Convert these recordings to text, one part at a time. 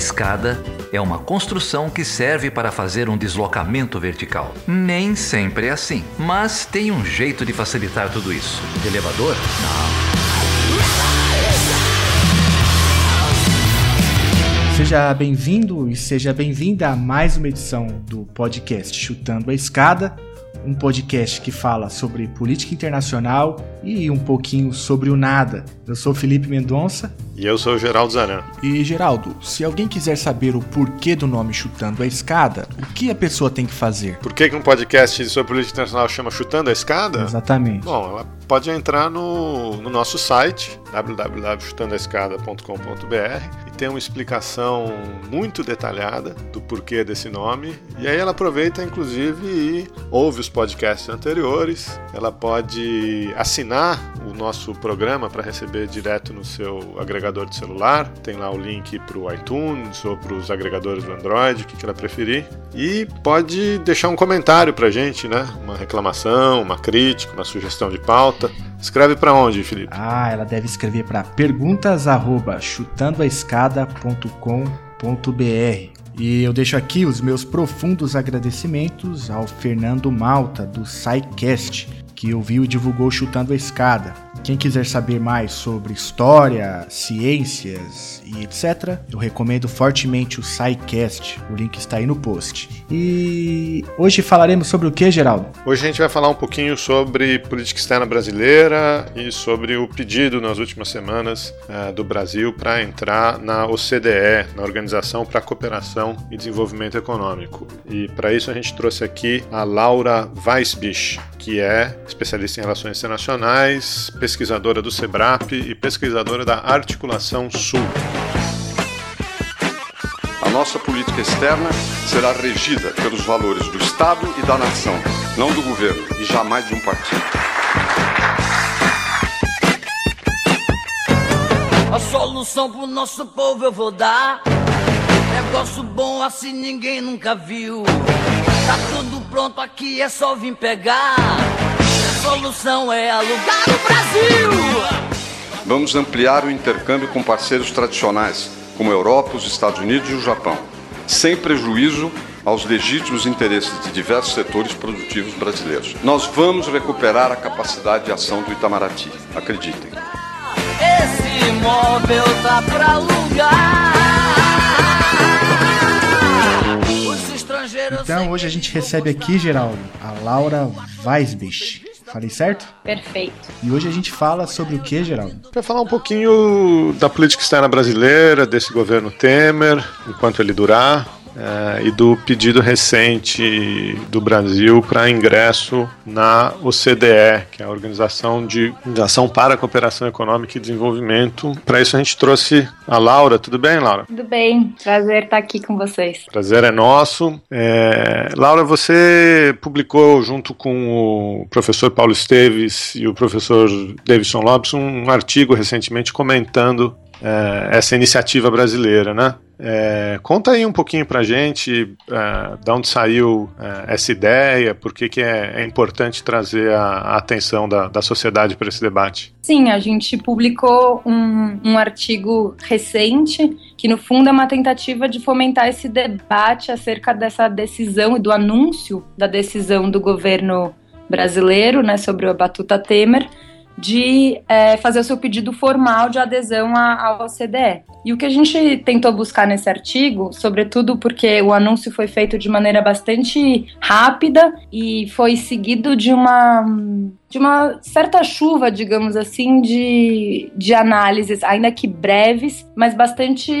escada é uma construção que serve para fazer um deslocamento vertical. Nem sempre é assim, mas tem um jeito de facilitar tudo isso. De elevador? Não. Seja bem-vindo e seja bem-vinda a mais uma edição do podcast Chutando a Escada, um podcast que fala sobre política internacional e um pouquinho sobre o nada. Eu sou Felipe Mendonça. E eu sou o Geraldo Zaran. E Geraldo, se alguém quiser saber o porquê do nome Chutando a Escada, o que a pessoa tem que fazer? Por que, que um podcast sobre política internacional chama Chutando a Escada? Exatamente. Bom, ela pode entrar no, no nosso site, www.chutandoaescada.com.br tem uma explicação muito detalhada do porquê desse nome. E aí ela aproveita, inclusive, e ouve os podcasts anteriores. Ela pode assinar o nosso programa para receber direto no seu agregador de celular. Tem lá o link para o iTunes ou para os agregadores do Android, o que, que ela preferir. E pode deixar um comentário para a gente, né? Uma reclamação, uma crítica, uma sugestão de pauta. Escreve para onde, Felipe? Ah, ela deve escrever para perguntas@chutandoaescada.com.br. E eu deixo aqui os meus profundos agradecimentos ao Fernando Malta do SciCast, que ouviu e divulgou Chutando a Escada. Quem quiser saber mais sobre história, ciências e etc., eu recomendo fortemente o SciCast. O link está aí no post. E hoje falaremos sobre o que, Geraldo? Hoje a gente vai falar um pouquinho sobre política externa brasileira e sobre o pedido nas últimas semanas uh, do Brasil para entrar na OCDE, na Organização para a Cooperação e Desenvolvimento Econômico. E para isso a gente trouxe aqui a Laura Weisbich, que é especialista em relações internacionais, pesquisadora do SEBRAP e pesquisadora da Articulação Sul. A nossa política externa será regida pelos valores do Estado e da nação, não do governo e jamais de um partido. A solução pro nosso povo eu vou dar. Negócio bom assim ninguém nunca viu. Tá tudo pronto aqui, é só vir pegar solução é alugar o Brasil. Vamos ampliar o intercâmbio com parceiros tradicionais, como a Europa, os Estados Unidos e o Japão, sem prejuízo aos legítimos interesses de diversos setores produtivos brasileiros. Nós vamos recuperar a capacidade de ação do Itamaraty, acreditem. Esse imóvel tá pra alugar. Então hoje a gente recebe aqui, Geraldo, a Laura Weisbich. Falei certo? Perfeito. E hoje a gente fala sobre o que, Geraldo? Vai falar um pouquinho da política externa brasileira, desse governo Temer, enquanto ele durar, é, e do pedido recente do Brasil para ingresso na OCDE, que é a Organização de Ação para a Cooperação Econômica e Desenvolvimento. Para isso a gente trouxe a Laura. Tudo bem, Laura? Tudo bem. Prazer estar aqui com vocês. Prazer é nosso. É, Laura, você publicou junto com o professor Paulo Esteves e o professor Davidson Lopes um artigo recentemente comentando é, essa iniciativa brasileira, né? É, conta aí um pouquinho pra gente é, de onde saiu é, essa ideia, por que, que é, é importante trazer a, a atenção da, da sociedade para esse debate. Sim, a gente publicou um, um artigo recente que, no fundo, é uma tentativa de fomentar esse debate acerca dessa decisão e do anúncio da decisão do governo brasileiro né, sobre o Batuta Temer de é, fazer o seu pedido formal de adesão à, OCDE. E o que a gente tentou buscar nesse artigo, sobretudo porque o anúncio foi feito de maneira bastante rápida e foi seguido de uma de uma certa chuva, digamos assim, de, de análises, ainda que breves, mas bastante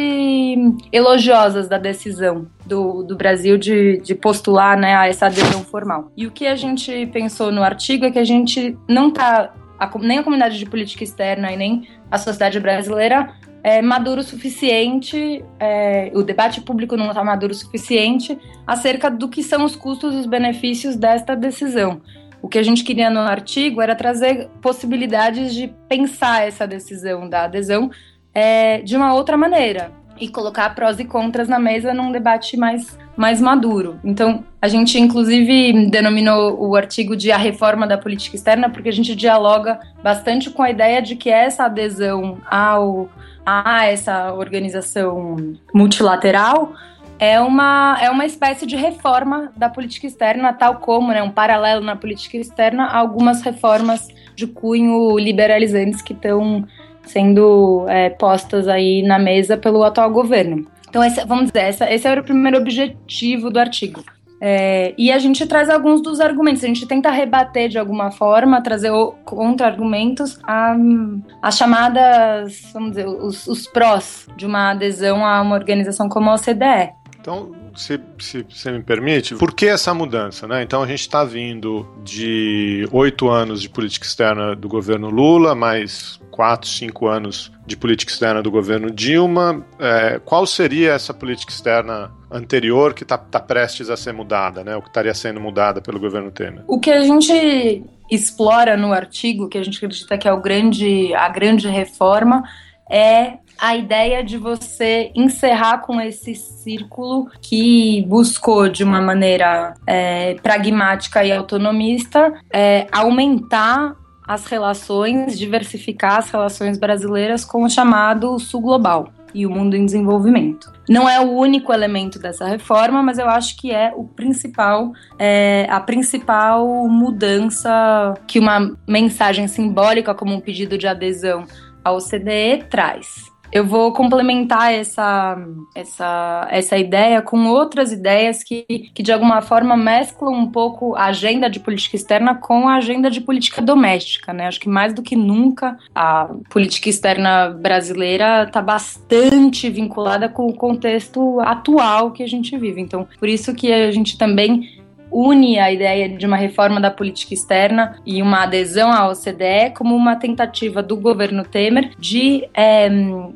elogiosas da decisão do, do Brasil de, de postular né, a essa adesão formal. E o que a gente pensou no artigo é que a gente não está a, nem a comunidade de política externa e nem a sociedade brasileira é maduro o suficiente, é, o debate público não está maduro o suficiente acerca do que são os custos e os benefícios desta decisão. O que a gente queria no artigo era trazer possibilidades de pensar essa decisão da adesão é, de uma outra maneira. E colocar prós e contras na mesa num debate mais, mais maduro. Então, a gente inclusive denominou o artigo de a reforma da política externa, porque a gente dialoga bastante com a ideia de que essa adesão ao, a essa organização multilateral é uma, é uma espécie de reforma da política externa, tal como, né, um paralelo na política externa, algumas reformas de cunho liberalizantes que estão sendo é, postas aí na mesa pelo atual governo. Então, esse, vamos dizer, essa, esse era o primeiro objetivo do artigo. É, e a gente traz alguns dos argumentos, a gente tenta rebater de alguma forma, trazer contra-argumentos as chamadas, vamos dizer, os, os prós de uma adesão a uma organização como a OCDE. Então, se, se você me permite, por que essa mudança? Né? Então, a gente está vindo de oito anos de política externa do governo Lula, mais quatro, cinco anos de política externa do governo Dilma. É, qual seria essa política externa anterior que está tá prestes a ser mudada, né? O que estaria sendo mudada pelo governo Temer? O que a gente explora no artigo, que a gente acredita que é o grande, a grande reforma, é a ideia de você encerrar com esse círculo que buscou, de uma maneira é, pragmática e autonomista, é, aumentar as relações, diversificar as relações brasileiras com o chamado Sul Global e o mundo em desenvolvimento. Não é o único elemento dessa reforma, mas eu acho que é o principal, é, a principal mudança que uma mensagem simbólica como um pedido de adesão ao OCDE traz. Eu vou complementar essa, essa, essa ideia com outras ideias que, que, de alguma forma, mesclam um pouco a agenda de política externa com a agenda de política doméstica. Né? Acho que mais do que nunca a política externa brasileira está bastante vinculada com o contexto atual que a gente vive. Então, por isso que a gente também une a ideia de uma reforma da política externa e uma adesão à OCDE como uma tentativa do governo Temer de é,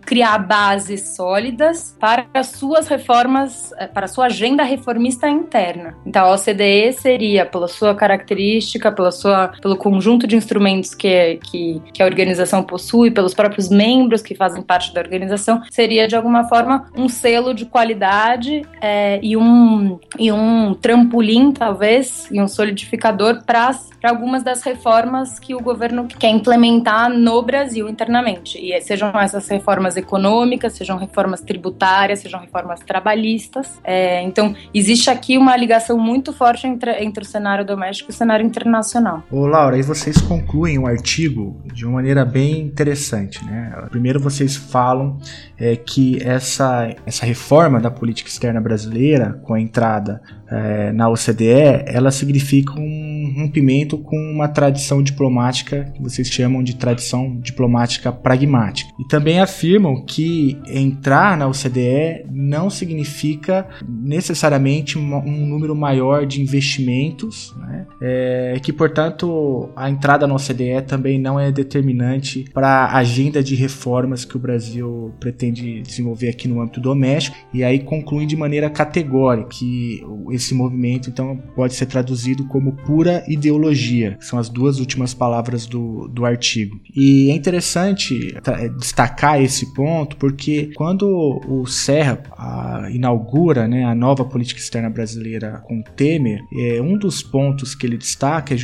criar bases sólidas para as suas reformas, eh, para sua agenda reformista interna. Então, a OCDE seria, pela sua característica, pela sua, pelo conjunto de instrumentos que, que, que a organização possui, pelos próprios membros que fazem parte da organização, seria de alguma forma um selo de qualidade é, e, um, e um trampolim talvez, e um solidificador para algumas das reformas que o governo quer implementar no Brasil internamente. E sejam essas reformas econômicas, sejam reformas tributárias, sejam reformas trabalhistas. É, então, existe aqui uma ligação muito forte entre, entre o cenário doméstico e o cenário internacional. Ô, Laura, aí vocês concluem o artigo de uma maneira bem interessante. Né? Primeiro, vocês falam é, que essa, essa reforma da política externa brasileira, com a entrada é, na OCDE, ela significa um rompimento com uma tradição diplomática que vocês chamam de tradição diplomática pragmática. E também afirmam que entrar na OCDE não significa necessariamente um número maior de investimentos, né? é, que, portanto, a entrada na OCDE também não é determinante para a agenda de reformas que o Brasil pretende desenvolver aqui no âmbito doméstico, e aí concluem de maneira categórica que esse movimento então pode ser traduzido como pura ideologia, são as duas últimas palavras do, do artigo. E é interessante é, destacar esse ponto porque quando o Serra a, inaugura né, a nova política externa brasileira com Temer, é, um dos pontos que ele destaca é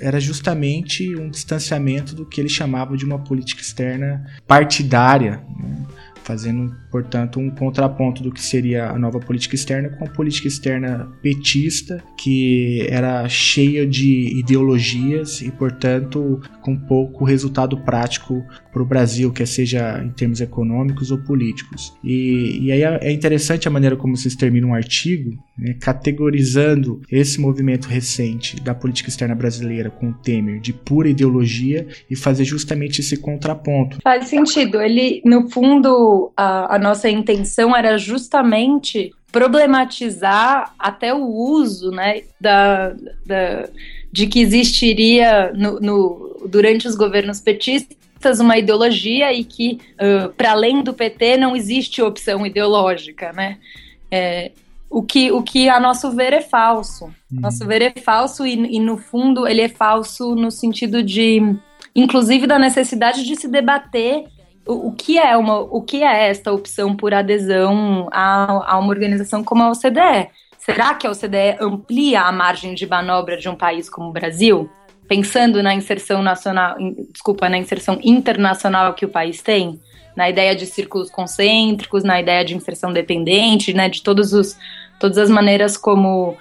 era justamente um distanciamento do que ele chamava de uma política externa partidária. Né? Fazendo, portanto, um contraponto do que seria a nova política externa com a política externa petista, que era cheia de ideologias e, portanto, com pouco resultado prático para o Brasil, quer seja em termos econômicos ou políticos. E, e aí é interessante a maneira como vocês terminam um artigo, né, categorizando esse movimento recente da política externa brasileira com o Temer de pura ideologia e fazer justamente esse contraponto. Faz sentido. Ele, no fundo, a, a nossa intenção era justamente problematizar até o uso né, da, da de que existiria no, no, durante os governos petistas uma ideologia e que, uh, para além do PT, não existe opção ideológica, né? É, o, que, o que, a nosso ver, é falso. Uhum. Nosso ver é falso e, e, no fundo, ele é falso no sentido de, inclusive, da necessidade de se debater o, que é uma, o que é esta opção por adesão a, a uma organização como a OCDE? Será que a OCDE amplia a margem de manobra de um país como o Brasil? Pensando na inserção nacional, desculpa, na inserção internacional que o país tem, na ideia de círculos concêntricos, na ideia de inserção dependente, né, de todos os, todas as maneiras como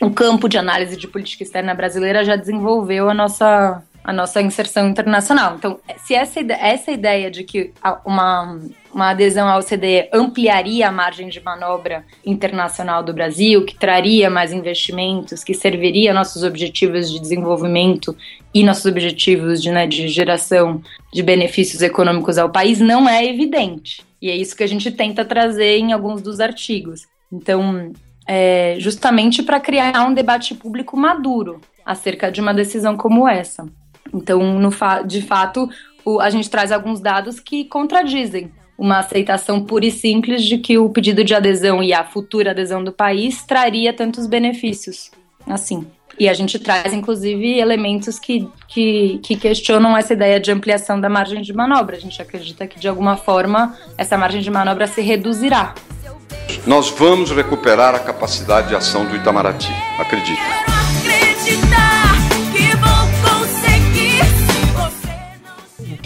o campo de análise de política externa brasileira já desenvolveu a nossa a nossa inserção internacional. Então, se essa, essa ideia de que uma, uma adesão à OCDE ampliaria a margem de manobra internacional do Brasil, que traria mais investimentos, que serviria nossos objetivos de desenvolvimento e nossos objetivos de, né, de geração de benefícios econômicos ao país, não é evidente. E é isso que a gente tenta trazer em alguns dos artigos. Então, é, justamente para criar um debate público maduro acerca de uma decisão como essa. Então, fa de fato, o, a gente traz alguns dados que contradizem uma aceitação pura e simples de que o pedido de adesão e a futura adesão do país traria tantos benefícios. Assim. E a gente traz, inclusive, elementos que, que, que, questionam essa ideia de ampliação da margem de manobra. A gente acredita que, de alguma forma, essa margem de manobra se reduzirá. Nós vamos recuperar a capacidade de ação do Itamaraty, acredita.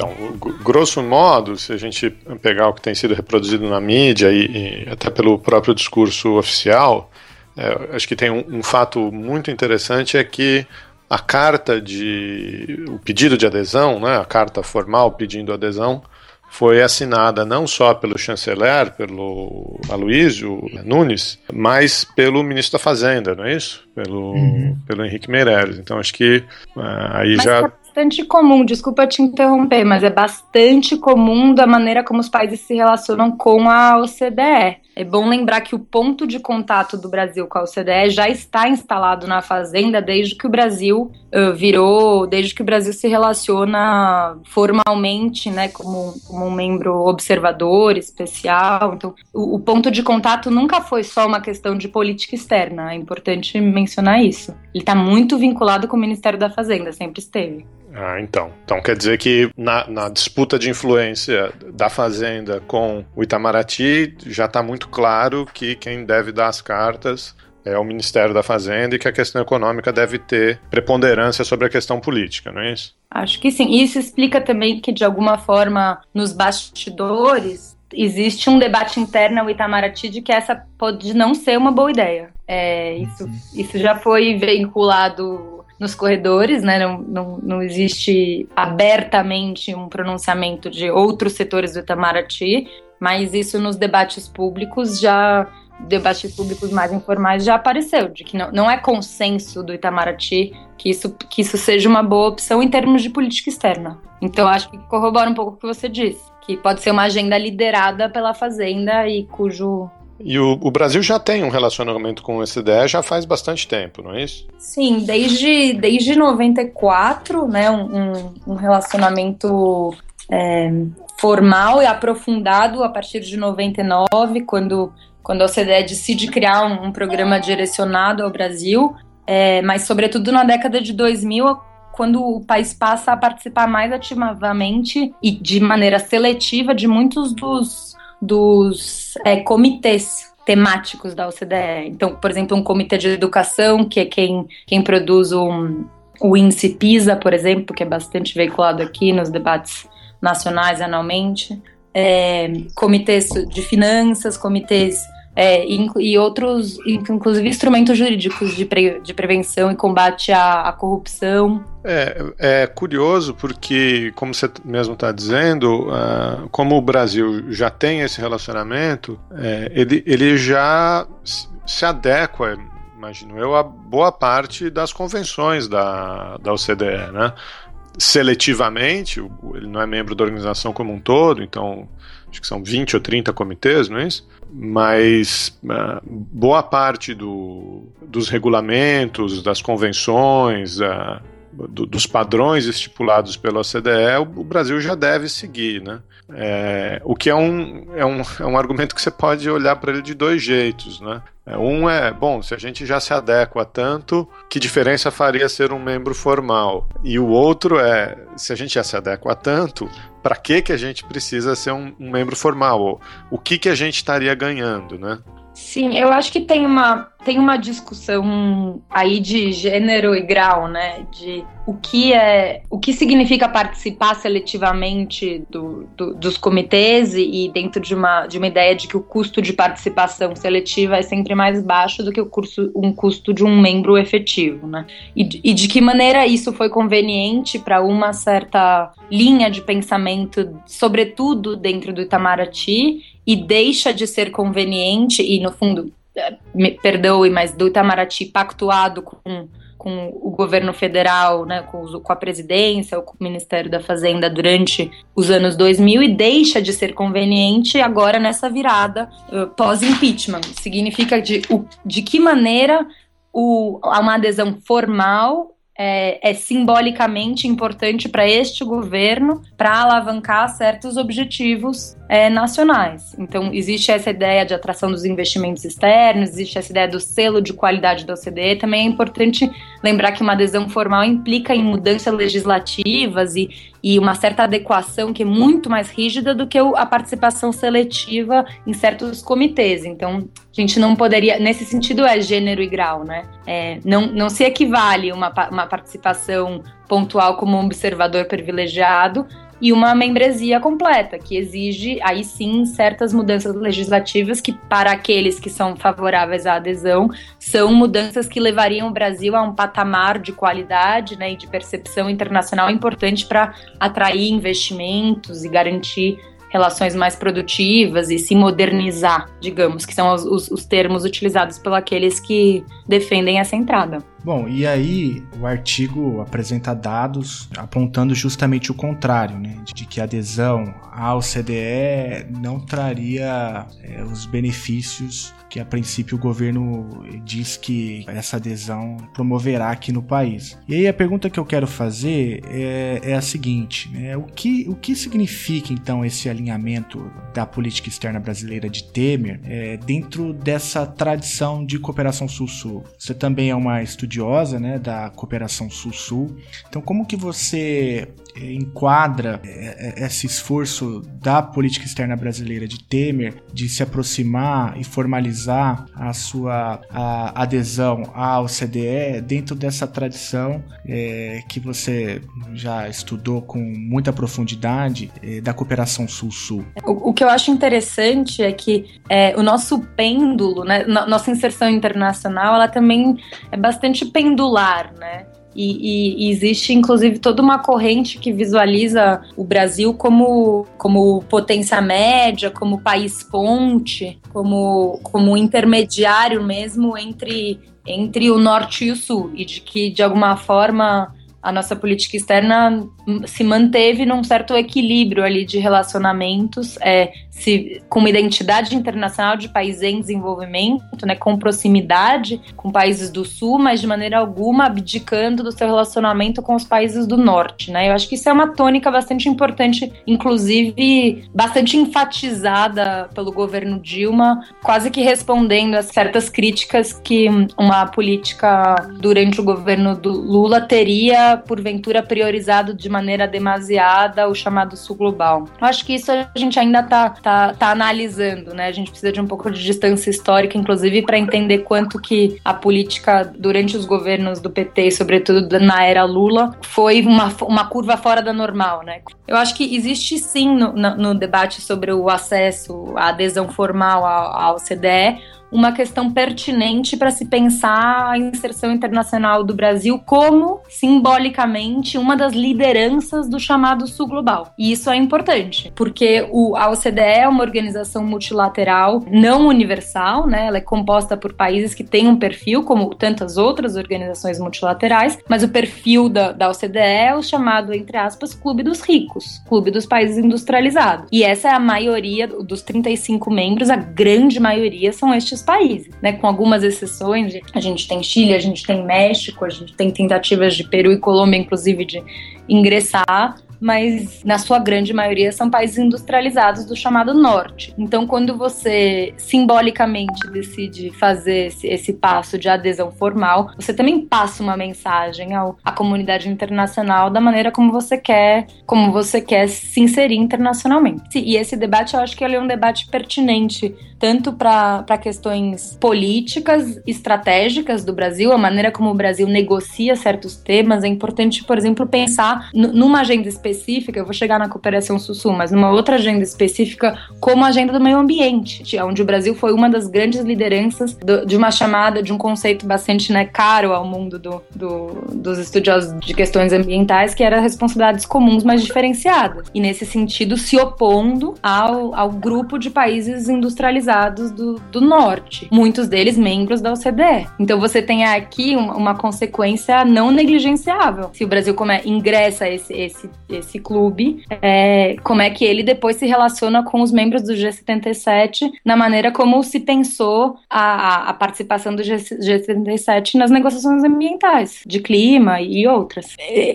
Então, grosso modo, se a gente pegar o que tem sido reproduzido na mídia e, e até pelo próprio discurso oficial, é, acho que tem um, um, fato muito interessante é que a carta de o pedido de adesão, né, a carta formal pedindo adesão, foi assinada não só pelo chanceler, pelo Aloysio Nunes, mas pelo ministro da Fazenda, não é isso? Pelo, uhum. pelo Henrique Meirelles. Então acho que uh, aí mas já bastante comum, desculpa te interromper, mas é bastante comum da maneira como os países se relacionam com a OCDE. É bom lembrar que o ponto de contato do Brasil com a OCDE já está instalado na Fazenda desde que o Brasil uh, virou, desde que o Brasil se relaciona formalmente, né, como, como um membro observador especial. Então, o, o ponto de contato nunca foi só uma questão de política externa, é importante mencionar isso. Ele está muito vinculado com o Ministério da Fazenda, sempre esteve. Ah, então. Então quer dizer que na, na disputa de influência da Fazenda com o Itamaraty já está muito claro que quem deve dar as cartas é o Ministério da Fazenda e que a questão econômica deve ter preponderância sobre a questão política, não é isso? Acho que sim. Isso explica também que, de alguma forma, nos bastidores, existe um debate interno ao Itamaraty de que essa pode não ser uma boa ideia. É, isso, isso já foi vinculado nos corredores, né? Não, não, não existe abertamente um pronunciamento de outros setores do Itamaraty, mas isso nos debates públicos já debates públicos mais informais já apareceu, de que não, não é consenso do Itamaraty que isso, que isso seja uma boa opção em termos de política externa. Então, acho que corrobora um pouco o que você disse, que pode ser uma agenda liderada pela Fazenda e cujo e o, o, Brasil já tem um relacionamento com o SDE já faz bastante tempo, não é isso? Sim, desde, desde 94, né, um, um relacionamento é, formal e aprofundado a partir de 99, quando, quando a OCDE decide criar um, um programa direcionado ao Brasil, é, mas sobretudo na década de 2000, quando o país passa a participar mais ativamente e de maneira seletiva de muitos dos dos é, comitês temáticos da OCDE. Então, por exemplo, um comitê de educação, que é quem, quem produz um, o índice PISA, por exemplo, que é bastante veiculado aqui nos debates nacionais anualmente. É, comitês de finanças, comitês é, e, outros, inclusive instrumentos jurídicos de, pre, de prevenção e combate à, à, corrupção. É, é curioso porque, como você mesmo está dizendo, uh, como o Brasil já tem esse relacionamento, é, ele, ele já se adequa, imagino eu, a boa parte das convenções da, da OCDE, né? Seletivamente, ele não é membro da organização como um todo, então acho que são 20 ou 30 comitês, não é isso? Mas uh, boa parte do, dos regulamentos, das convenções, uh, do, dos padrões estipulados pela OCDE, o, Brasil já deve seguir, né? É, o que é um, é, um, é um argumento que você pode olhar para ele de dois jeitos, né? É, um é, bom, se a gente já se adequa tanto, que diferença faria ser um membro formal? E o outro é, se a gente já se adequa tanto, para que, que a gente precisa ser um, um membro formal? O que, que a gente estaria ganhando, né? Sim, eu acho que tem uma, tem uma discussão aí de gênero e grau, né? De o que é o que significa participar seletivamente do, do, dos comitês e, dentro de uma, de uma ideia de que o custo de participação seletiva é sempre mais baixo do que o curso, um custo de um membro efetivo, né? E, e de que maneira isso foi conveniente para uma certa linha de pensamento, sobretudo dentro do Itamaraty, e deixa de ser conveniente e, no fundo, eh, me perdoe, mas do Itamaraty pactuado com, com o governo federal, né, com, com, a presidência, ou com o Ministério da Fazenda durante os anos 2000 e deixa de ser conveniente agora nessa virada uh, pós-impeachment. Significa de, o, de que maneira o, uma adesão formal é, é simbolicamente importante para este governo para alavancar certos objetivos é, nacionais. Então, existe essa ideia de atração dos investimentos externos, existe essa ideia do selo de qualidade da OCDE. Também é importante lembrar que uma adesão formal implica em mudanças legislativas e, e uma certa adequação que é muito mais rígida do que a participação seletiva em certos comitês. Então, a gente não poderia, nesse sentido, é gênero e grau, né? É, não, não se equivale uma, uma participação pontual como um observador privilegiado e uma membresia completa, que exige, aí sim, certas mudanças legislativas que, para aqueles que são favoráveis à adesão, são mudanças que levariam o Brasil a um patamar de qualidade né, e de percepção internacional importante para atrair investimentos e garantir relações mais produtivas e se modernizar, digamos, que são os, os, os termos utilizados pelos aqueles que defendem essa entrada. Bom, e aí o artigo apresenta dados apontando justamente o contrário, né? De que a adesão ao CDE não traria é, os benefícios que a princípio o governo diz que essa adesão promoverá aqui no país. E aí a pergunta que eu quero fazer é, é a seguinte: né? o, que, o que significa então esse alinhamento da política externa brasileira de Temer é, dentro dessa tradição de cooperação sul-sul? Você também é uma estudiosa né, da cooperação sul-sul, então como que você enquadra é, é, esse esforço da política externa brasileira de Temer de se aproximar e formalizar a sua a adesão à OCDE dentro dessa tradição é, que você já estudou com muita profundidade é, da cooperação sul-sul. O, o, que eu acho interessante é que é, o nosso pêndulo, né, nossa inserção internacional, ela também é bastante pendular, né? E, e, existe, inclusive, toda uma corrente que visualiza o Brasil como, como potência média, como país ponte, como, como intermediário mesmo entre, entre o norte e o sul, e de que, de alguma forma, a nossa política externa se manteve num certo equilíbrio ali de relacionamentos, é, se, com uma identidade internacional de país em desenvolvimento, né, com proximidade com países do sul, mas de maneira alguma abdicando do seu relacionamento com os países do norte. Né? Eu acho que isso é uma tônica bastante importante, inclusive bastante enfatizada pelo governo Dilma, quase que respondendo a certas críticas que uma política durante o governo do Lula teria, porventura, priorizado de maneira demasiada o chamado sul global. Eu acho que isso a gente ainda está tá, tá analisando, né? A gente precisa de um pouco de distância histórica, inclusive, para entender quanto que a política durante os governos do PT, sobretudo na era Lula, foi uma, uma curva fora da normal, né? Eu acho que existe sim no, no, debate sobre o acesso, a adesão formal ao, ao CDE, uma questão pertinente para se pensar a inserção internacional do Brasil como, simbolicamente, uma das lideranças do chamado Sul Global. E isso é importante, porque o, a OCDE é uma organização multilateral não universal, né? Ela é composta por países que têm um perfil, como tantas outras organizações multilaterais, mas o perfil da, da OCDE é o chamado, entre aspas, Clube dos Ricos, Clube dos Países Industrializados. E essa é a maioria dos 35 membros, a grande maioria são estes países, né? Com algumas exceções, a gente tem Chile, a gente tem México, a gente tem tentativas de Peru e Colômbia, inclusive, de ingressar mas na sua grande maioria são países industrializados do chamado norte. Então, quando você simbolicamente decide fazer esse, esse passo de adesão formal, você também passa uma mensagem ao, à comunidade internacional da maneira como você quer, como você quer se inserir internacionalmente. E esse debate, eu acho que ele é um debate pertinente tanto para questões políticas, estratégicas do Brasil, a maneira como o Brasil negocia certos temas. É importante, por exemplo, pensar numa agenda específica, eu vou chegar na cooperação Sul-Sul, mas numa outra agenda específica, como a agenda do meio ambiente, onde o Brasil foi uma das grandes lideranças do, de uma chamada, de um conceito bastante né, caro ao mundo do, do, dos estudiosos de questões ambientais, que era responsabilidades comuns, mas diferenciadas. E nesse sentido, se opondo ao, ao grupo de países industrializados do, do norte, muitos deles membros da OCDE. Então você tem aqui uma, uma consequência não negligenciável. Se o Brasil como é, ingressa esse, esse, esse clube, é, como é que ele depois se relaciona com os membros do G77 na maneira como se pensou a, a participação do G, G77 nas negociações ambientais, de clima e outras.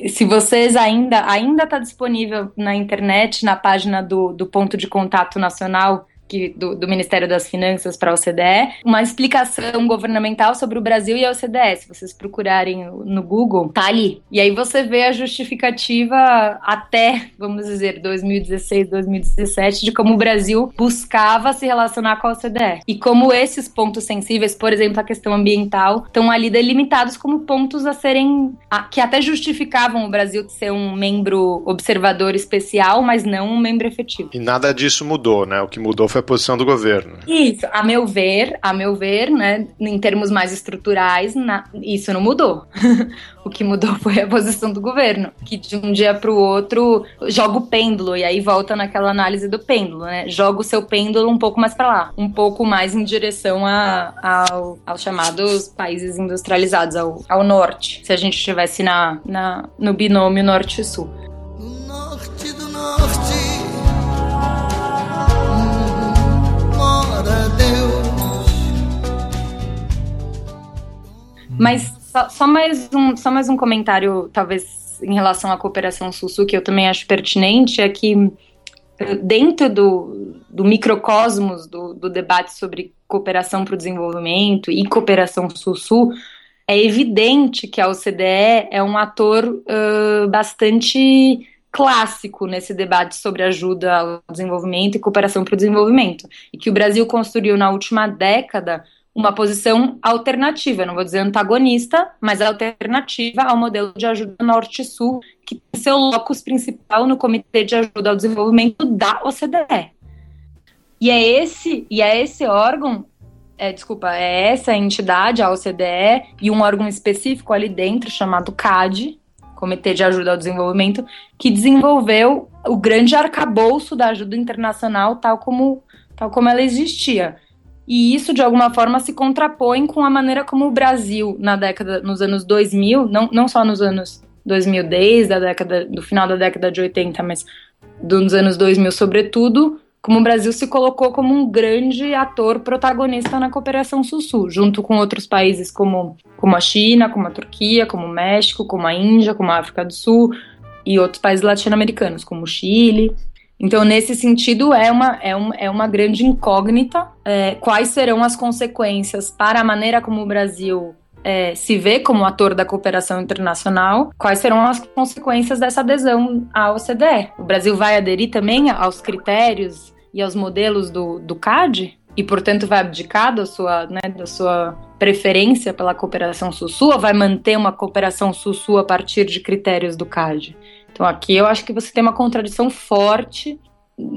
Se vocês ainda ainda está disponível na internet, na página do, do ponto de contato nacional que, do, do, Ministério das Finanças para a OCDE, uma explicação governamental sobre o Brasil e a OCDE. Se vocês procurarem no Google, tá ali. E aí você vê a justificativa até, vamos dizer, 2016, 2017, de como o Brasil buscava se relacionar com a OCDE. E como esses pontos sensíveis, por exemplo, a questão ambiental, estão ali delimitados como pontos a serem. A, que até justificavam o Brasil ser um membro observador especial, mas não um membro efetivo. E nada disso mudou, né? O que mudou foi foi a posição do governo. Isso, a meu ver, a meu ver, né, em termos mais estruturais, na, isso não mudou. o que mudou foi a posição do governo, que de um dia para o outro joga o pêndulo e aí volta naquela análise do pêndulo, né? Joga o seu pêndulo um pouco mais para lá, um pouco mais em direção a, ao, aos chamados países industrializados, ao, ao norte, se a gente estivesse na, na, no binômio norte-sul. Mas só, só, mais um, só mais um comentário, talvez, em relação à cooperação Sul-Sul, que eu também acho pertinente, é que eh, dentro do, do microcosmos do, do debate sobre cooperação para o desenvolvimento e cooperação Sul-Sul, é evidente que a OCDE é um ator uh, bastante clássico nesse debate sobre ajuda ao desenvolvimento e cooperação para o desenvolvimento, e que o Brasil construiu na última década uma posição alternativa, não vou dizer antagonista, mas alternativa ao modelo de ajuda norte-sul, que tem seu locus principal no Comitê de Ajuda ao Desenvolvimento da OCDE. E é esse, e é esse órgão, é, desculpa, é essa entidade, a OCDE, e um órgão específico ali dentro chamado CAD, Comitê de Ajuda ao Desenvolvimento, que desenvolveu o grande arcabouço da ajuda internacional tal como, tal como ela existia. E isso, de alguma forma, se contrapõe com a maneira como o Brasil, na década, nos anos 2000, não, não só nos anos 2010, da década, do final da década de 80, mas dos anos 2000, sobretudo, como o Brasil se colocou como um grande ator protagonista na cooperação Sul-Sul, junto com outros países como, como a China, como a Turquia, como o México, como a Índia, como a África do Sul e outros países latino-americanos, como o Chile. Então, nesse sentido, é uma, é uma, é uma grande incógnita é, quais serão as consequências para a maneira como o Brasil é, se vê como ator da cooperação internacional, quais serão as consequências dessa adesão à OCDE? O Brasil vai aderir também aos critérios e aos modelos do, do CAD? E, portanto, vai abdicar da sua, né, da sua preferência pela cooperação sul-sul ou vai manter uma cooperação sul-sul a partir de critérios do CAD? Então aqui eu acho que você tem uma contradição forte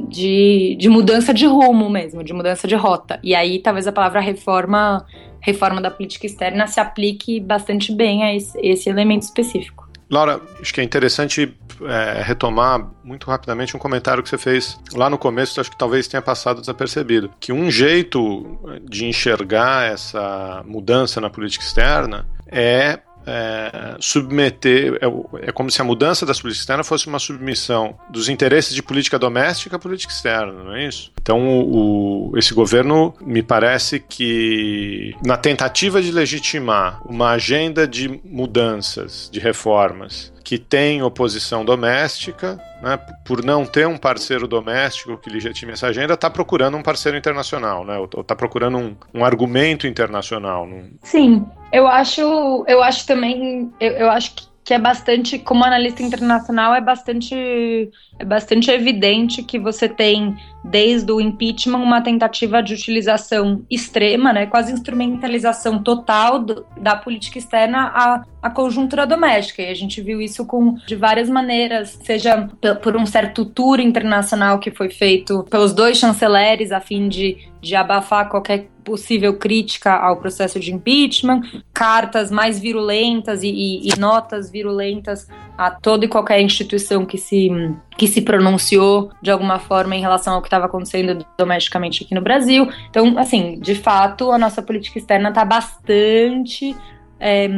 de, de mudança de rumo mesmo, de mudança de rota. E aí talvez a palavra reforma, reforma da política externa se aplique bastante bem a esse, esse elemento específico. Laura, acho que é interessante é, retomar muito rapidamente um comentário que você fez lá no começo, acho que talvez tenha passado desapercebido. Que um jeito de enxergar essa mudança na política externa é é, submeter. É, é, como se a mudança das políticas externas fosse uma submissão dos interesses de política doméstica à política externa, não é isso? Então, o, o, esse governo me parece que, na tentativa de legitimar uma agenda de mudanças, de reformas, que tem oposição doméstica, né, por não ter um parceiro doméstico que legitime essa agenda, está procurando um parceiro internacional, né, ou está procurando um, um, argumento internacional. Num... Sim, eu acho, eu acho também, eu, eu acho que que é bastante, como analista internacional, é bastante, é bastante evidente que você tem, desde o impeachment, uma tentativa de utilização extrema, né, quase instrumentalização total do, da política externa à, à conjuntura doméstica. E a gente viu isso com, de várias maneiras, seja por um certo tour internacional que foi feito pelos dois chanceleres a fim de, de abafar qualquer possível crítica ao processo de impeachment, cartas mais virulentas e, e, e, notas virulentas a toda e qualquer instituição que se, que se pronunciou de alguma forma em relação ao que estava acontecendo domesticamente aqui no Brasil. Então, assim, de fato, a nossa política externa está bastante. É,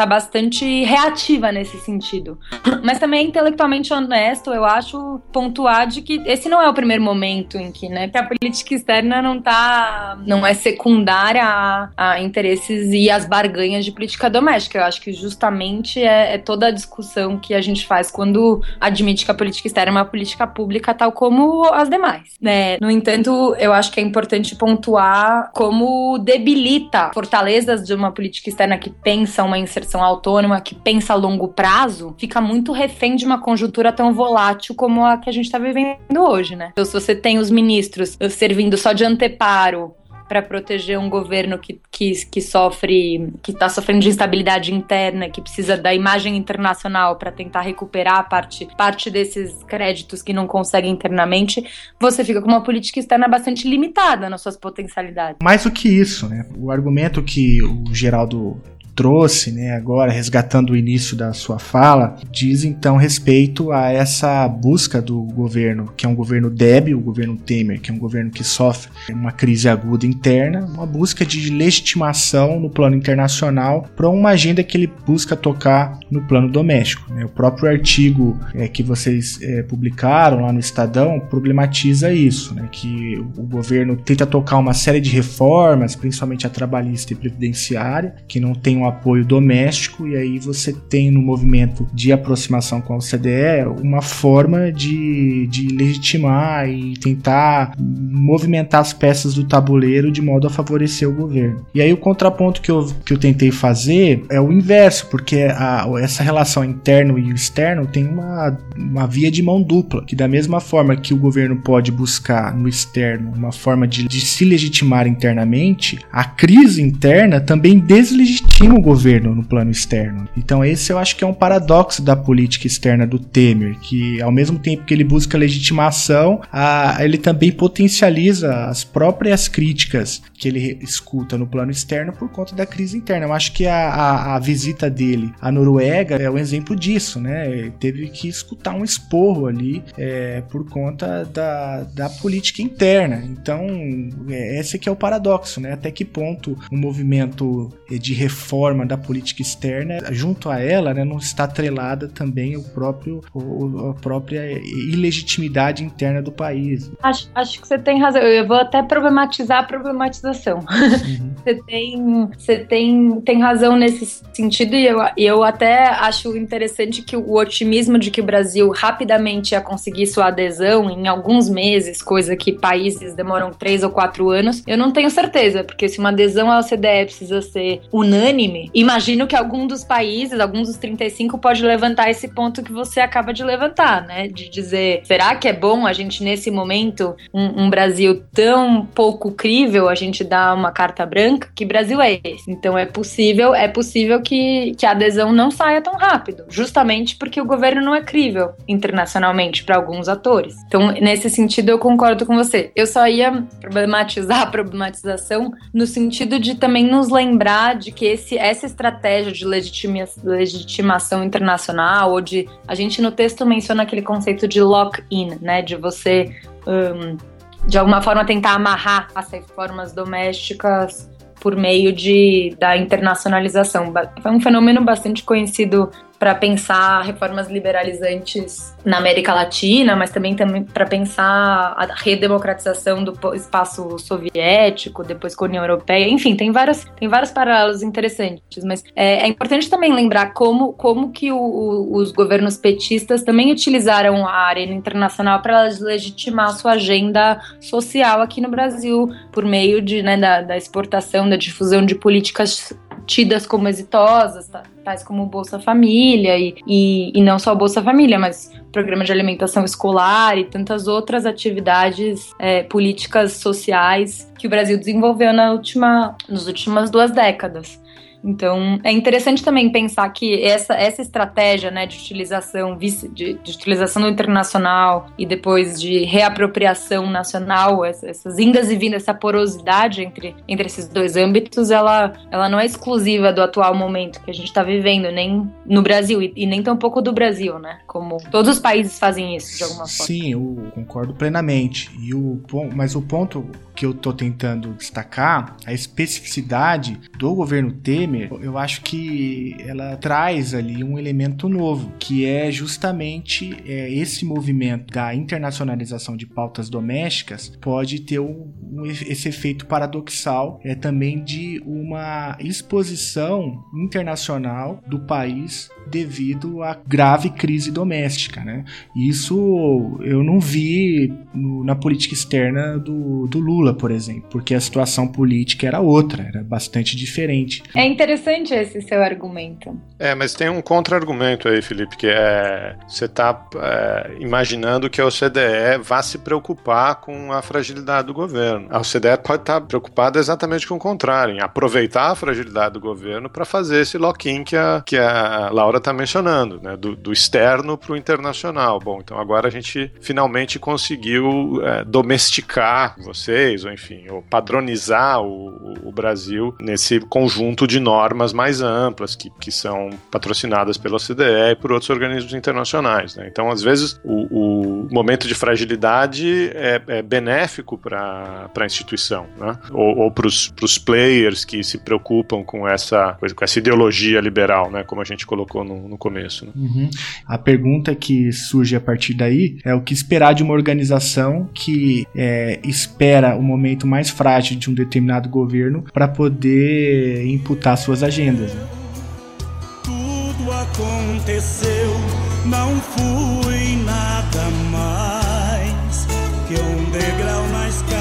tá bastante reativa nesse sentido. Mas também é intelectualmente honesto, eu acho, pontuar de que esse não é o primeiro momento em que, né, que a política externa não tá, não é secundária a, a interesses e as barganhas de política doméstica. Eu acho que justamente é, é, toda a discussão que a gente faz quando admite que a política externa é uma política pública tal como as demais. Né? No entanto, eu acho que é importante pontuar como debilita fortalezas de uma política externa que pensa uma inserção autônoma que pensa a longo prazo fica muito refém de uma conjuntura tão volátil como a que a gente está vivendo hoje, né? Então, se você tem os ministros servindo só de anteparo para proteger um governo que, que, que sofre, que está sofrendo de instabilidade interna, que precisa da imagem internacional para tentar recuperar parte, parte desses créditos que não consegue internamente, você fica com uma política externa bastante limitada nas suas potencialidades. Mais do que isso, né? O argumento que o Geraldo trouxe, né, agora resgatando o início da sua fala, diz então respeito a essa busca do governo, que é um governo débil, o governo Temer, que é um governo que sofre uma crise aguda interna, uma busca de legitimação no plano internacional para uma agenda que ele busca tocar no plano doméstico. Né? O próprio artigo é, que vocês é, publicaram lá no Estadão problematiza isso, né? que o governo tenta tocar uma série de reformas, principalmente a trabalhista e previdenciária, que não tem um apoio doméstico, e aí você tem no movimento de aproximação com a OCDE uma forma de, de legitimar e tentar movimentar as peças do tabuleiro de modo a favorecer o governo. E aí o contraponto que eu, que eu tentei fazer é o inverso, porque a, essa relação interno e externo tem uma, uma via de mão dupla, que da mesma forma que o governo pode buscar no externo uma forma de, de se legitimar internamente, a crise interna também deslegitima o governo no plano externo. Então esse eu acho que é um paradoxo da política externa do Temer, que ao mesmo tempo que ele busca legitimação, a, ele também potencializa as próprias críticas que ele escuta no plano externo por conta da crise interna. Eu acho que a, a, a visita dele à Noruega é um exemplo disso, né? Ele teve que escutar um esporro ali é, por conta da, da política interna. Então, é, esse que é o paradoxo, né? Até que ponto um movimento de reforma da política externa, junto a ela, né, não está atrelada também o próprio, o, a própria ilegitimidade interna do país. Acho, acho que você tem razão. Eu vou até problematizar a problematização. Uhum. você tem, você tem, tem razão nesse sentido e eu, eu até acho interessante que o otimismo de que o Brasil rapidamente ia conseguir sua adesão em alguns meses, coisa que países demoram três ou quatro anos, eu não tenho certeza, porque se uma adesão à OCDE precisa ser unânime, imagino que algum dos países, alguns dos 35, pode levantar esse ponto que você acaba de levantar, né? De dizer, será que é bom a gente, nesse momento, um, um Brasil tão pouco crível, a gente dar uma carta branca? Que Brasil é esse? Então é possível, é possível que, que a adesão não saia tão rápido, justamente porque o governo não é crível internacionalmente para alguns atores. Então, nesse sentido, eu concordo com você. Eu só ia problematizar a problematização no sentido de também nos lembrar de que esse, essa estratégia de legitima, legitimação internacional, ou de. A gente no texto menciona aquele conceito de lock-in, né? De você. Um, de alguma forma tentar amarrar as reformas domésticas por meio de, da internacionalização. Foi um fenômeno bastante conhecido para pensar reformas liberalizantes na América Latina, mas também, também para pensar a redemocratização do espaço soviético, depois com a União Europeia. Enfim, tem vários, tem vários paralelos interessantes, mas é, é importante também lembrar como, como que o, o, os governos petistas também utilizaram a arena internacional para legitimar sua agenda social aqui no Brasil, por meio de, né, da, da exportação, da difusão de políticas tidas como exitosas, tá? Como Bolsa Família e, e, e, não só Bolsa Família, mas programa de alimentação escolar e tantas outras atividades é, políticas sociais que o Brasil desenvolveu na última, nas últimas duas décadas. Então, é interessante também pensar que essa, essa estratégia né, de utilização de, de utilização do internacional e depois de reapropriação nacional, essas indas e vindas, essa porosidade entre, entre esses dois âmbitos, ela, ela não é exclusiva do atual momento que a gente está vivendo, nem no Brasil, e, e nem tampouco do Brasil, né? Como todos os países fazem isso, de alguma forma. Sim, eu concordo plenamente. E o, mas o ponto que eu estou tentando destacar, a especificidade do governo Temer, eu acho que ela traz ali um elemento novo, que é justamente é, esse movimento da internacionalização de pautas domésticas pode ter um, um, esse efeito paradoxal é também de uma exposição internacional do país devido à grave crise doméstica, né? Isso eu não vi no, na política externa do, do Lula, por exemplo, porque a situação política era outra, era bastante diferente. É interessante esse seu argumento. É, mas tem um contra-argumento aí, Felipe, que é você está é, imaginando que a OCDE vá se preocupar com a fragilidade do governo. A OCDE pode estar tá preocupada exatamente com o contrário, em aproveitar a fragilidade do governo para fazer esse lock-in que a, que a Laura está mencionando, né, do, do externo para o internacional. Bom, então agora a gente finalmente conseguiu é, domesticar vocês, ou enfim, ou padronizar o, o, Brasil nesse conjunto de normas mais amplas que, que são patrocinadas pela OCDE e por outros organismos internacionais. Né? Então, às vezes, o, o momento de fragilidade é, é benéfico para a instituição, né? ou, ou para os players que se preocupam com essa, com essa ideologia liberal, né? como a gente colocou no, no começo. Né? Uhum. A pergunta que surge a partir daí é o que esperar de uma organização que é, espera o momento mais frágil de um determinado governo para poder imputar suas agendas. Né? Tudo aconteceu, não fui nada mais que um degrau na escada.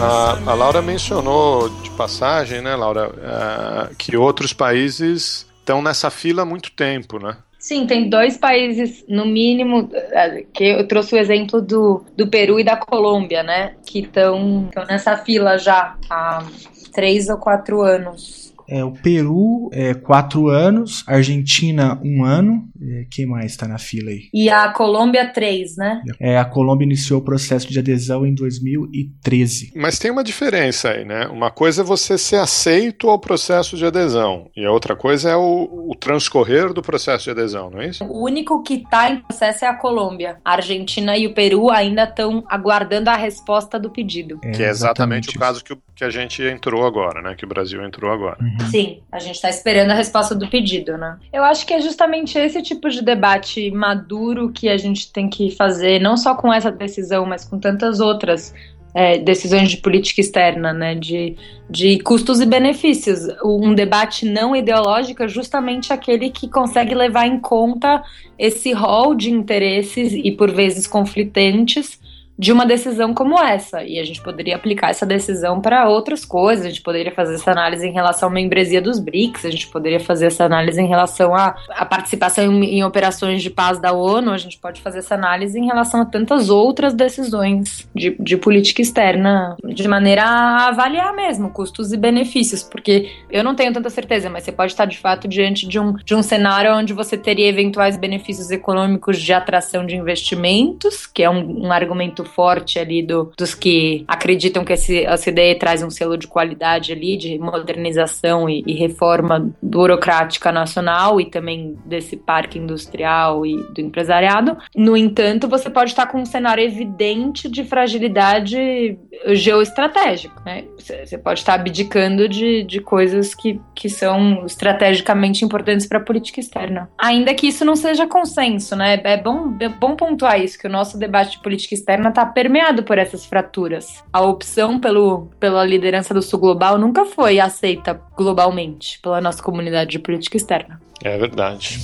A, a Laura mencionou de passagem, né, Laura, uh, que outros países estão nessa fila há muito tempo, né? Sim, tem dois países, no mínimo, eh, que eu trouxe o exemplo do, do Peru e da Colômbia, né? Que estão nessa fila já há três ou quatro anos. É, o Peru, é, quatro anos, Argentina, um ano. É, quem mais está na fila aí? E a Colômbia, três, né? É, a Colômbia iniciou o processo de adesão em 2013. Mas tem uma diferença aí, né? Uma coisa é você ser aceito ao processo de adesão, e a outra coisa é o, o transcorrer do processo de adesão, não é isso? O único que está em processo é a Colômbia. A Argentina e o Peru ainda estão aguardando a resposta do pedido. É, que é exatamente, exatamente o caso que, que a gente entrou agora, né? Que o Brasil entrou agora. Uhum. Sim, a gente está esperando a resposta do pedido, né? Eu acho que é justamente esse tipo de debate maduro que a gente tem que fazer, não só com essa decisão, mas com tantas outras. É, decisões de política externa, né, de, de custos e benefícios. Um debate não ideológico é justamente aquele que consegue levar em conta esse rol de interesses e por vezes conflitantes de uma decisão como essa. E a gente poderia aplicar essa decisão para outras coisas. A gente poderia fazer essa análise em relação à membresia dos BRICS, a gente poderia fazer essa análise em relação à, à participação em, em, operações de paz da ONU, a gente pode fazer essa análise em relação a tantas outras decisões de, de política externa, de maneira a avaliar mesmo custos e benefícios, porque eu não tenho tanta certeza, mas você pode estar de fato diante de um, de um cenário onde você teria eventuais benefícios econômicos de atração de investimentos, que é um, um argumento muito forte ali do, dos que acreditam que esse, essa ideia traz um selo de qualidade ali, de modernização e, e reforma burocrática nacional e também desse parque industrial e do empresariado. No entanto, você pode estar com um cenário evidente de, fragilidade geoestratégica, né? Você pode estar abdicando de, de coisas que, que são estrategicamente importantes para a política externa. Ainda que isso não seja consenso, né? É bom, é bom pontuar isso, que o nosso debate de política externa está permeado por essas fraturas. A opção pelo, pela liderança do Sul Global nunca foi aceita globalmente pela nossa comunidade de política externa. É verdade.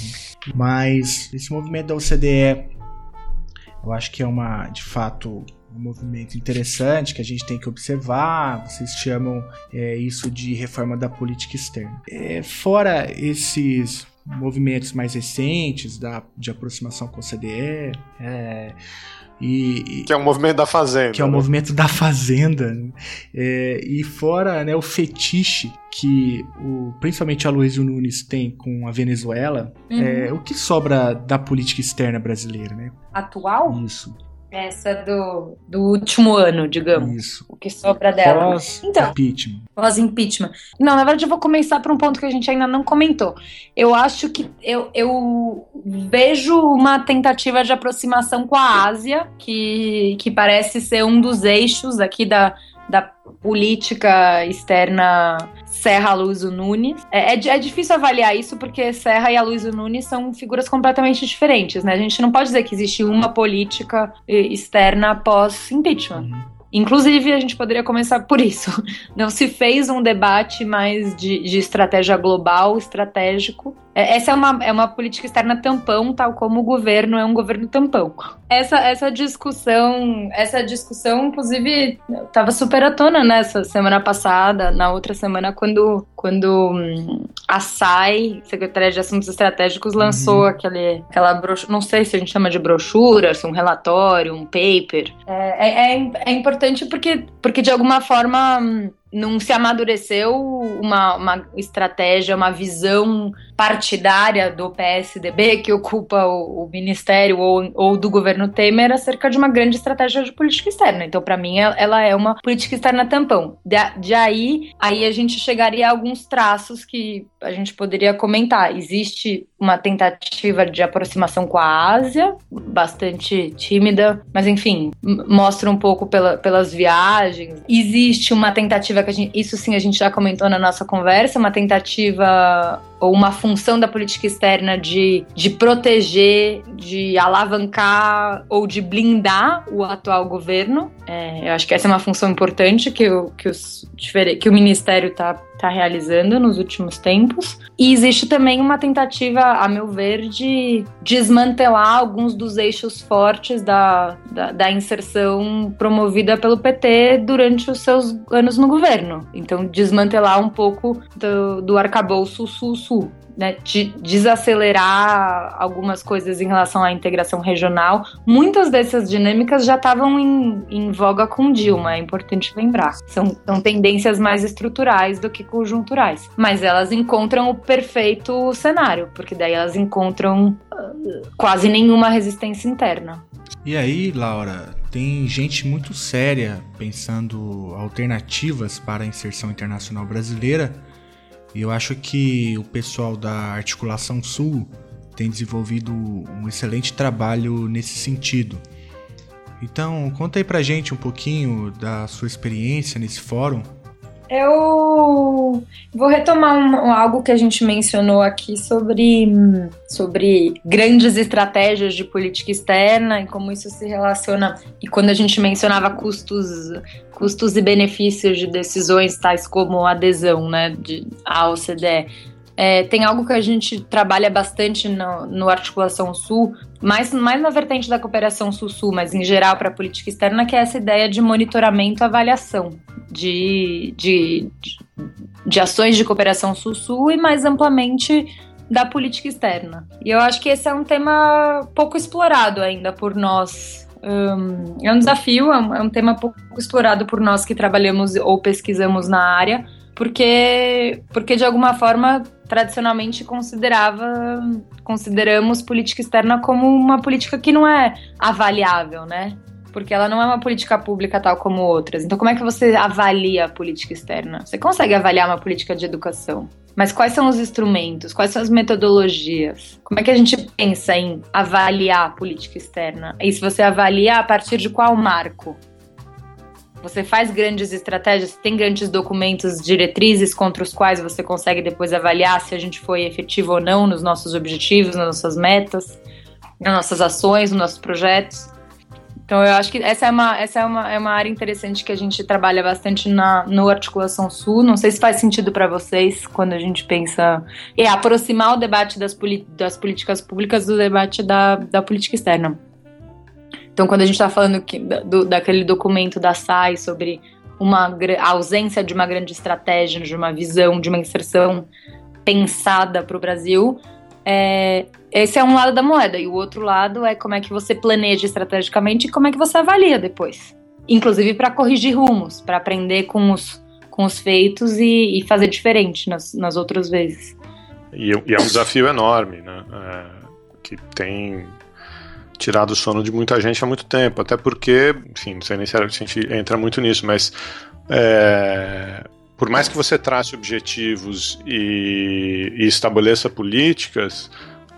Mas esse movimento da OCDE, eu acho que é uma, de fato, um movimento interessante que a gente tem que observar. Vocês chamam é, isso de reforma da política externa. É, fora esses movimentos mais recentes da, de aproximação com a CDE, é, e, que é o um movimento da fazenda. Que é o um né? movimento da fazenda. É, e fora né, o fetiche que o, principalmente a Luiz Nunes tem com a Venezuela, uhum. é, o que sobra da política externa brasileira, né? Atual? Isso. Essa do, do último ano, digamos. Isso. O que sobra dela. Pós então, impeachment. Pós impeachment. Não, na verdade eu vou começar por um ponto que a gente ainda não comentou. Eu acho que eu, eu vejo uma tentativa de aproximação com a Ásia, que, que parece ser um dos eixos aqui da, da política externa Serra Luizo Nunes. É, é, é, difícil avaliar isso porque Serra e a Luizo Nunes são figuras completamente diferentes, né? A gente não pode dizer que existe uma política externa pós impeachment. Uhum. Inclusive, a gente poderia começar por isso. Não se fez um debate mais de, de estratégia global, estratégico. É, essa é uma, é uma política externa tampão, tal como o governo é um governo tampão. Essa, essa discussão, essa discussão, inclusive, estava super à tona nessa semana passada, na outra semana, quando, quando hum, a SAI, Secretaria de Assuntos Estratégicos, lançou uhum. aquele, aquela brochura, não sei se a gente chama de brochura, se um relatório, um paper. É, é, é importante porque, porque, de alguma forma, não se amadureceu uma, uma estratégia, uma visão partidária do PSDB que ocupa o, o ministério ou, ou, do governo Temer acerca de uma grande estratégia de política externa. Então, para mim, ela é uma política externa tampão. De, de, aí, aí a gente chegaria a alguns traços que a gente poderia comentar. Existe uma tentativa de aproximação com a Ásia, bastante tímida, mas enfim, mostra um pouco pela, pelas viagens. Existe uma tentativa que a gente, isso sim a gente já comentou na nossa conversa, uma tentativa ou uma função da política externa de, de proteger, de alavancar ou de blindar o atual governo. É, eu acho que essa é uma função importante que o, que os, que o Ministério está tá realizando nos últimos tempos. E existe também uma tentativa, a meu ver, de desmantelar alguns dos eixos fortes da, da, da inserção promovida pelo PT durante os seus anos no governo. Então, desmantelar um pouco do, do arcabouço sul-sul né, de desacelerar algumas coisas em relação à integração regional. Muitas dessas dinâmicas já estavam em, em, voga com Dilma, é importante lembrar. São, são tendências mais estruturais do que conjunturais. Mas elas encontram o perfeito cenário, porque daí elas encontram uh, quase nenhuma resistência interna. E aí, Laura, tem gente muito séria pensando alternativas para a inserção internacional brasileira e eu acho que o pessoal da Articulação Sul tem desenvolvido um excelente trabalho nesse sentido. Então, conta aí pra gente um pouquinho da sua experiência nesse fórum. Eu vou retomar um, algo que a gente mencionou aqui sobre, sobre grandes estratégias de política externa e como isso se relaciona. E quando a gente mencionava custos, custos e benefícios de decisões tais como adesão né, de, à OCDE. É, tem algo que a gente trabalha bastante no, no Articulação Sul, mais, mais na vertente da cooperação Sul-Sul, mas em geral para a política externa, que é essa ideia de monitoramento e avaliação de, de, de, ações de cooperação Sul-Sul e mais amplamente da política externa. E eu acho que esse é um tema pouco explorado ainda por nós um, é um desafio, é um, é um, tema pouco explorado por nós que trabalhamos ou pesquisamos na área, porque, porque de alguma forma tradicionalmente considerava consideramos política externa como uma política que não é avaliável, né? Porque ela não é uma política pública tal como outras. Então, como é que você avalia a política externa? Você consegue avaliar uma política de educação, mas quais são os instrumentos? Quais são as metodologias? Como é que a gente pensa em avaliar a política externa? E se você avalia a partir de qual marco? você faz grandes estratégias, tem grandes documentos, diretrizes contra os quais você consegue depois avaliar se a gente foi efetivo ou não nos nossos objetivos, nas nossas metas, nas nossas ações, nos nossos projetos. Então eu acho que essa é uma, essa é uma, é uma área interessante que a gente trabalha bastante na no Articulação Sul. Não sei se faz sentido para vocês quando a gente pensa é aproximar o debate das, das políticas públicas do debate da, da política externa. Então quando a gente está falando que, do, daquele documento da SAI sobre uma a ausência de uma grande estratégia, de uma visão, de uma inserção pensada para o Brasil, é, esse é um lado da moeda. E o outro lado é como é que você planeja estrategicamente e como é que você avalia depois. Inclusive para corrigir rumos, para aprender com os, com os feitos e, e fazer diferente nas, nas outras vezes. E, e, é um desafio enorme, né? É, que tem tirado o sono de muita gente há muito tempo. Até porque, enfim, não sei nem se a gente entra muito nisso, mas é, por mais que você trace objetivos e, e estabeleça políticas,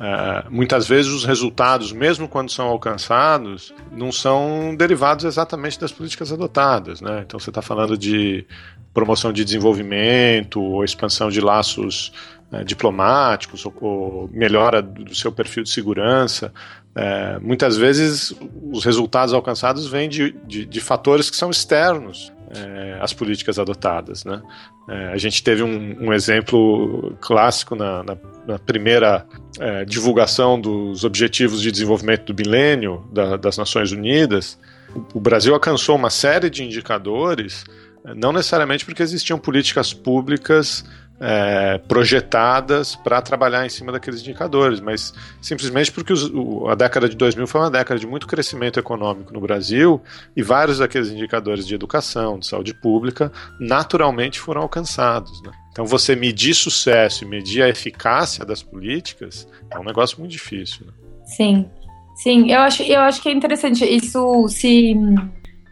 Uh, muitas vezes os resultados, mesmo quando são alcançados, não são derivados exatamente das políticas adotadas. Né? Então você está falando de promoção de desenvolvimento, ou expansão de laços uh, diplomáticos, ou, ou, melhora do seu perfil de segurança. Uh, muitas vezes os resultados alcançados vêm de, de, de fatores que são externos é, as políticas adotadas. Né? É, a gente teve um, um exemplo clássico na, na, na primeira é, divulgação dos Objetivos de Desenvolvimento do Milênio da, das Nações Unidas. O, o Brasil alcançou uma série de indicadores, é, não necessariamente porque existiam políticas públicas é, projetadas para trabalhar em cima daqueles indicadores, mas simplesmente porque os, o, a década de 2000 foi uma década de muito crescimento econômico no Brasil e vários daqueles indicadores de educação, de saúde pública, naturalmente foram alcançados. Né? Então, você medir sucesso e medir a eficácia das políticas é um negócio muito difícil. Né? Sim, sim, eu acho, eu acho que é interessante. Isso se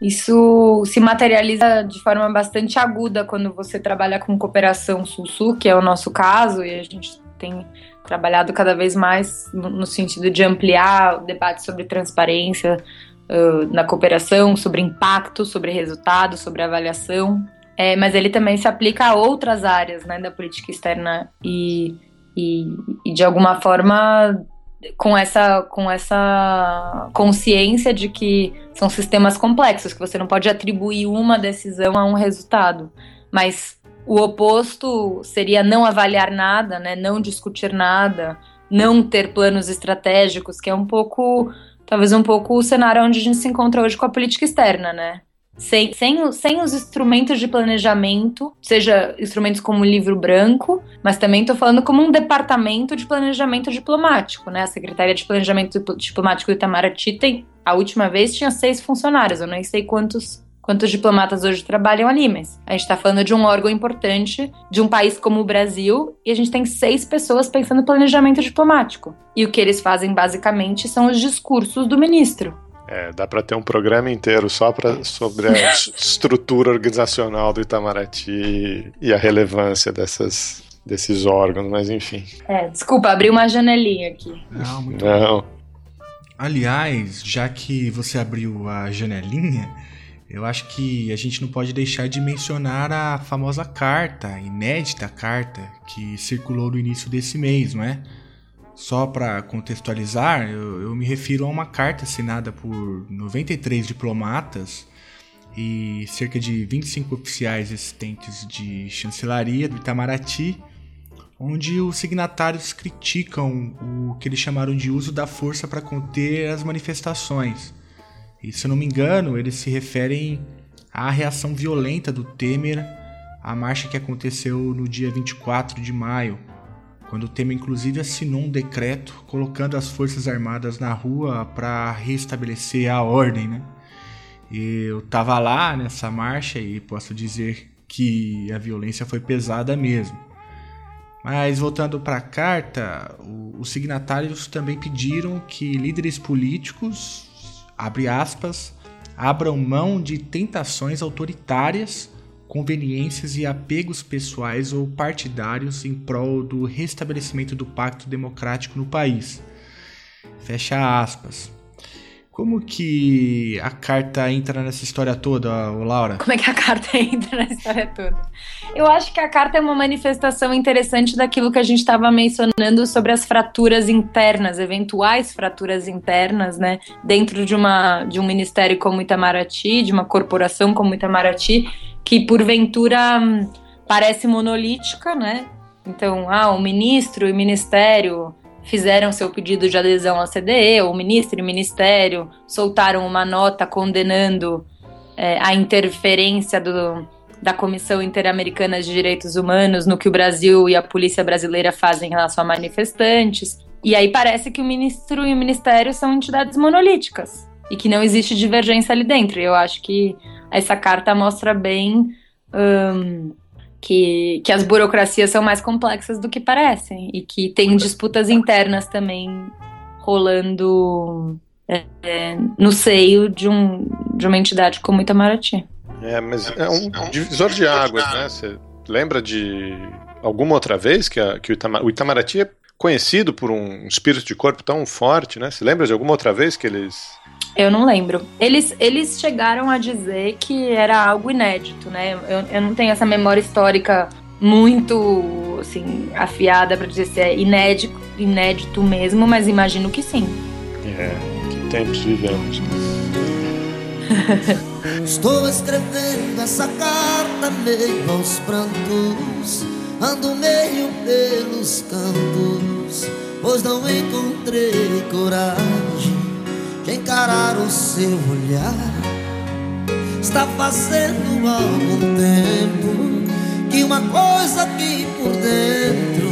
isso se materializa de forma bastante aguda quando você trabalha com cooperação Sul-Sul, que é o nosso caso, e a gente tem trabalhado cada vez mais no, sentido de ampliar o debate sobre transparência uh, na cooperação, sobre impacto, sobre resultado, sobre avaliação. É, mas ele também se aplica a outras áreas né, da política externa e, e, e de alguma forma com essa, com essa consciência de que são sistemas complexos, que você não pode atribuir uma decisão a um resultado. Mas o oposto seria não avaliar nada, né, não discutir nada, não ter planos estratégicos, que é um pouco, talvez um pouco o cenário onde a gente se encontra hoje com a política externa, né? Sem, sem, sem os instrumentos de planejamento, seja instrumentos como o livro branco, mas também estou falando como um departamento de planejamento diplomático, né? A Secretaria de Planejamento Diplomático do Itamaraty tem, a última vez tinha seis funcionários, eu nem sei quantos quantos diplomatas hoje trabalham ali, mas a gente está falando de um órgão importante de um país como o Brasil e a gente tem seis pessoas pensando em planejamento diplomático. E o que eles fazem basicamente são os discursos do ministro. É, dá para ter um programa inteiro só pra, sobre a estrutura organizacional do Itamaraty e a relevância dessas, desses órgãos, mas enfim. É, desculpa, abri uma janelinha aqui. Não, muito Não. Aliás, já que você abriu a janelinha, eu acho que a gente não pode deixar de mencionar a famosa carta, inédita carta, que circulou no início desse mês, não é? Só para contextualizar, eu, eu, me refiro a uma carta assinada por 93 diplomatas e cerca de 25 oficiais assistentes de chancelaria do Itamaraty, onde os signatários criticam o que eles chamaram de uso da força para conter as manifestações. E se eu não me engano, eles se referem à reação violenta do Temer à marcha que aconteceu no dia 24 de maio, quando o Temer inclusive assinou um decreto colocando as Forças Armadas na rua para restabelecer a ordem, né? E eu tava lá nessa marcha e posso dizer que a violência foi pesada mesmo. Mas voltando para a carta, os signatários também pediram que líderes políticos, abre aspas, abram mão de tentações autoritárias conveniências e apegos pessoais ou partidários em prol do restabelecimento do pacto democrático no país. Fecha aspas. Como que a carta entra nessa história toda, Laura? Como é que a carta entra na história toda? Eu acho que a carta é uma manifestação interessante daquilo que a gente estava mencionando sobre as fraturas internas, eventuais fraturas internas, né, dentro de uma de um ministério como Itamaraty, de uma corporação como Itamaraty, que porventura hum, parece monolítica, né? Então, ah, o ministro e o ministério fizeram seu pedido de adesão à CDE, o ministro e o ministério soltaram uma nota condenando é, a interferência do, da Comissão Interamericana de Direitos Humanos no que o Brasil e a polícia brasileira fazem em relação a manifestantes. E aí parece que o ministro e o ministério são entidades monolíticas e que não existe divergência ali dentro. Eu acho que essa carta mostra bem um, que, que as burocracias são mais complexas do que parecem e que tem disputas internas também rolando é, é, no seio de, um, de uma entidade como Itamaraty. É, mas é um divisor de águas, né? Você lembra de alguma outra vez que, a, que o, o Itamaraty é conhecido por um espírito de corpo tão forte, né? Você lembra de alguma outra vez que eles eu não lembro. Eles, eles chegaram a dizer que era algo inédito, né? Eu, eu não tenho essa memória histórica muito assim afiada para dizer se é inédito, inédito mesmo, mas imagino que sim. É, que tempos vivemos. Estou escrevendo essa carta meio aos prantos, ando meio pelos cantos, pois não encontrei coragem encarar o seu olhar. Está fazendo algum tempo que uma coisa aqui por dentro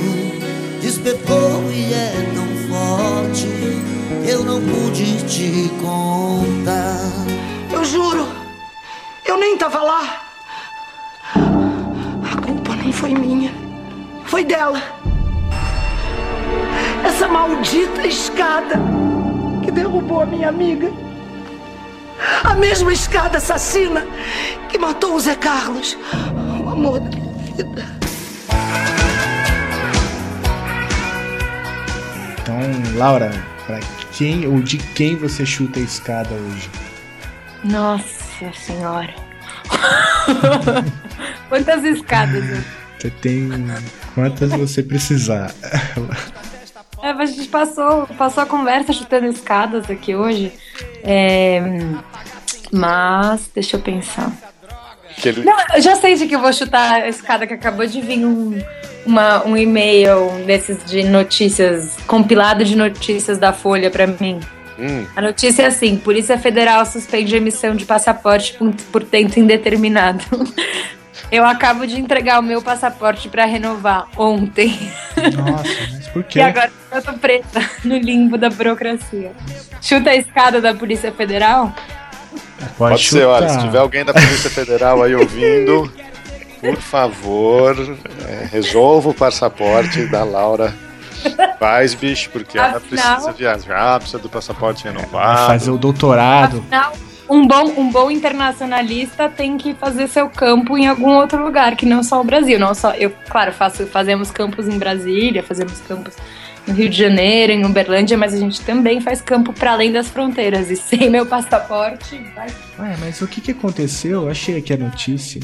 despertou e é tão forte que eu não pude te contar. Eu juro, eu nem tava lá. A culpa nem foi minha, foi dela. Essa maldita escada que derrubou a minha amiga. A mesma escada assassina que matou o Zé Carlos, o amor da minha vida. Então, Laura, para quem ou de quem você chuta a escada hoje? Nossa Senhora. Quantas escadas? Você tem quantas você precisar. É, a gente passou, passou a conversa chutando escadas aqui hoje. É, mas, deixa eu pensar. Ele... Não, eu já sei de que eu vou chutar a escada que acabou de vir um, uma, um e-mail desses de notícias, compilado de notícias da Folha para mim. Hum. A notícia é assim: Polícia Federal suspende a emissão de passaporte por, por tempo indeterminado. Eu acabo de entregar o meu passaporte para renovar ontem. Nossa, mas por quê? E agora eu tô preta no limbo da burocracia. Chuta a escada da Polícia Federal? Pode, Pode ser, olha, se tiver alguém da Polícia Federal aí ouvindo, por favor, é, resolva o passaporte da Laura Faz, bicho, porque Afinal, ela precisa viajar, precisa do passaporte renovado. Fazer o doutorado. Afinal, um bom, um bom internacionalista tem que fazer seu campo em algum outro lugar, que não só o Brasil. Não só eu, claro, faço, fazemos campos em Brasília, fazemos campos no Rio de Janeiro, em Uberlândia, mas a gente também faz campo para além das fronteiras. E sem meu passaporte, vai. Ué, mas o que, que aconteceu? Eu achei aqui a notícia.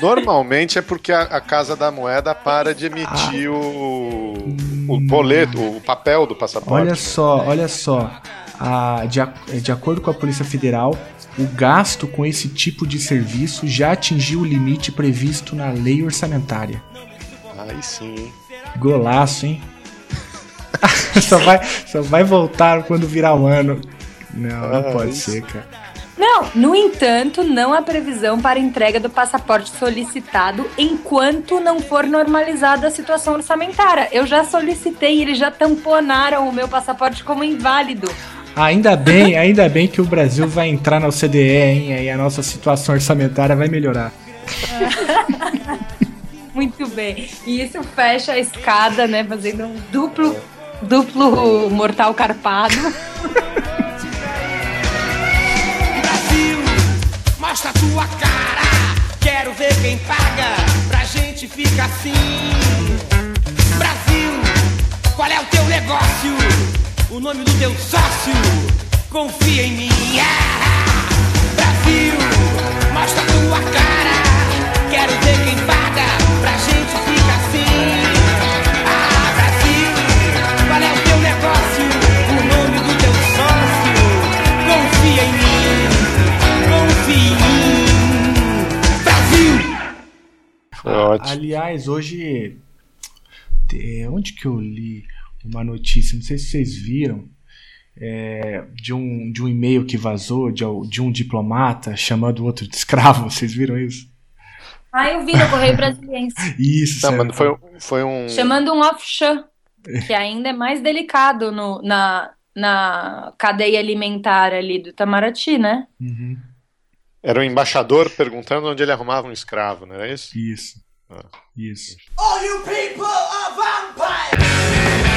Normalmente é porque a, a, Casa da Moeda para de emitir ah. o, o boleto, o papel do passaporte. Olha só, olha só a, de, de acordo com a Polícia Federal, o gasto com esse tipo de serviço já atingiu o limite previsto na lei orçamentária. Aí sim. Golaço, hein? só, vai, só vai voltar quando virar um ano. Não, não ah, pode isso. ser, cara. Não, no entanto, não há previsão para entrega do passaporte solicitado enquanto não for normalizada a situação orçamentária. Eu já solicitei, eles já tamponaram o meu passaporte como inválido. Ainda bem, ainda bem que o Brasil vai entrar na OCDE, hein? Aí a nossa situação orçamentária vai melhorar. Muito bem. E isso fecha a escada, né? Fazendo um duplo, duplo mortal carpado. Brasil, mostra a tua cara. Quero ver quem paga. Pra gente ficar assim. Brasil, qual é o teu negócio? O nome do teu sócio. confia em mim. Ah, Brasil, mostra tua cara. Quero ver quem paga pra gente ficar assim. Ah, Brasil, qual é o teu negócio? O nome do teu sócio? Confia em mim, confia em mim. Brasil! Ótimo. Aliás, hoje. Onde que eu li uma notícia? Não sei se vocês viram. é, de um, de um e-mail que vazou de, de um diplomata chamando o outro de escravo. Vocês viram isso? Ah, eu vi no Correio Brasiliense. Isso, Não, mas foi, foi um. Chamando um offshore, que ainda é mais delicado no, na, na cadeia alimentar ali do Itamaraty, né? Uhum, Era o embaixador perguntando onde ele arrumava um escravo, não era isso? isso. Ah. Isso. All you people are vampires!